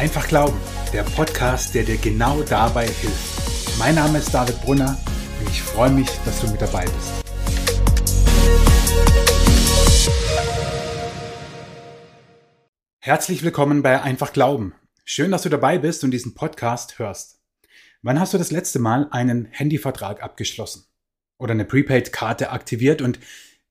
Einfach Glauben, der Podcast, der dir genau dabei hilft. Mein Name ist David Brunner und ich freue mich, dass du mit dabei bist. Herzlich willkommen bei Einfach Glauben. Schön, dass du dabei bist und diesen Podcast hörst. Wann hast du das letzte Mal einen Handyvertrag abgeschlossen? Oder eine Prepaid-Karte aktiviert und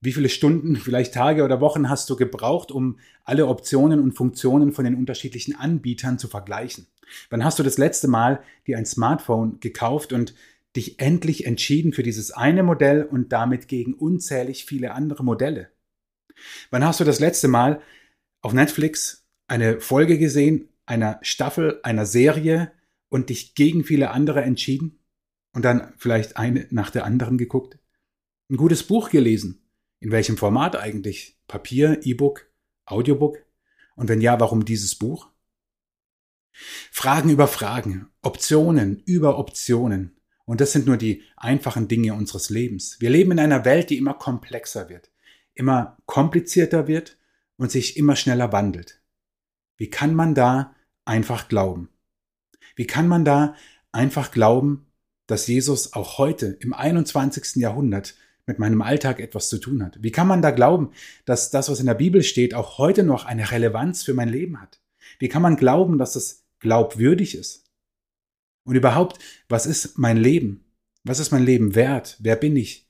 wie viele Stunden, vielleicht Tage oder Wochen hast du gebraucht, um alle Optionen und Funktionen von den unterschiedlichen Anbietern zu vergleichen? Wann hast du das letzte Mal dir ein Smartphone gekauft und dich endlich entschieden für dieses eine Modell und damit gegen unzählig viele andere Modelle? Wann hast du das letzte Mal auf Netflix eine Folge gesehen, einer Staffel, einer Serie und dich gegen viele andere entschieden? Und dann vielleicht eine nach der anderen geguckt? Ein gutes Buch gelesen? In welchem Format eigentlich? Papier, E-Book, Audiobook? Und wenn ja, warum dieses Buch? Fragen über Fragen, Optionen über Optionen. Und das sind nur die einfachen Dinge unseres Lebens. Wir leben in einer Welt, die immer komplexer wird, immer komplizierter wird und sich immer schneller wandelt. Wie kann man da einfach glauben? Wie kann man da einfach glauben, dass Jesus auch heute im 21. Jahrhundert mit meinem Alltag etwas zu tun hat? Wie kann man da glauben, dass das, was in der Bibel steht, auch heute noch eine Relevanz für mein Leben hat? Wie kann man glauben, dass es glaubwürdig ist? Und überhaupt, was ist mein Leben? Was ist mein Leben wert? Wer bin ich?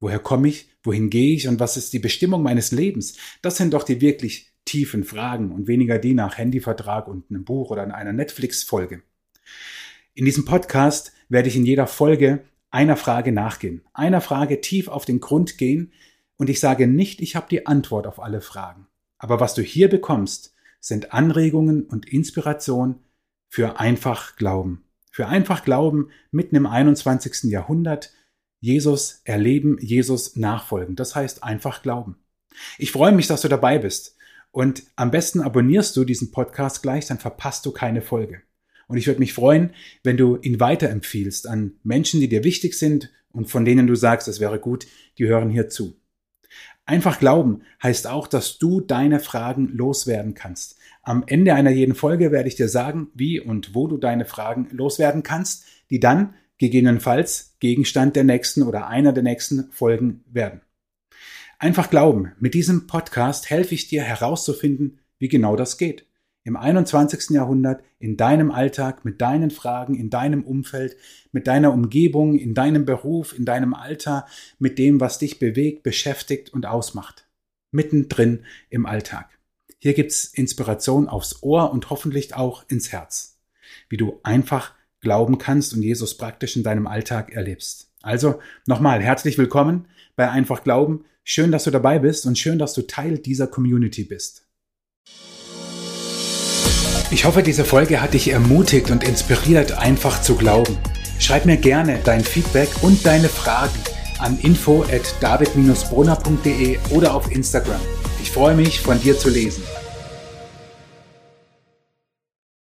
Woher komme ich? Wohin gehe ich? Und was ist die Bestimmung meines Lebens? Das sind doch die wirklich tiefen Fragen und weniger die nach Handyvertrag und einem Buch oder in einer Netflix-Folge. In diesem Podcast werde ich in jeder Folge einer Frage nachgehen, einer Frage tief auf den Grund gehen und ich sage nicht, ich habe die Antwort auf alle Fragen. Aber was du hier bekommst, sind Anregungen und Inspiration für einfach Glauben. Für einfach Glauben mitten im 21. Jahrhundert, Jesus erleben, Jesus nachfolgen. Das heißt einfach Glauben. Ich freue mich, dass du dabei bist. Und am besten abonnierst du diesen Podcast gleich, dann verpasst du keine Folge. Und ich würde mich freuen, wenn du ihn weiterempfiehlst an Menschen, die dir wichtig sind und von denen du sagst, es wäre gut, die hören hier zu. Einfach glauben heißt auch, dass du deine Fragen loswerden kannst. Am Ende einer jeden Folge werde ich dir sagen, wie und wo du deine Fragen loswerden kannst, die dann gegebenenfalls Gegenstand der nächsten oder einer der nächsten Folgen werden. Einfach glauben, mit diesem Podcast helfe ich dir herauszufinden, wie genau das geht im 21. Jahrhundert in deinem Alltag, mit deinen Fragen, in deinem Umfeld, mit deiner Umgebung, in deinem Beruf, in deinem Alter, mit dem, was dich bewegt, beschäftigt und ausmacht. Mittendrin im Alltag. Hier gibt's Inspiration aufs Ohr und hoffentlich auch ins Herz. Wie du einfach glauben kannst und Jesus praktisch in deinem Alltag erlebst. Also nochmal herzlich willkommen bei Einfach Glauben. Schön, dass du dabei bist und schön, dass du Teil dieser Community bist. Ich hoffe, diese Folge hat dich ermutigt und inspiriert, einfach zu glauben. Schreib mir gerne dein Feedback und deine Fragen an info at david-brunner.de oder auf Instagram. Ich freue mich, von dir zu lesen.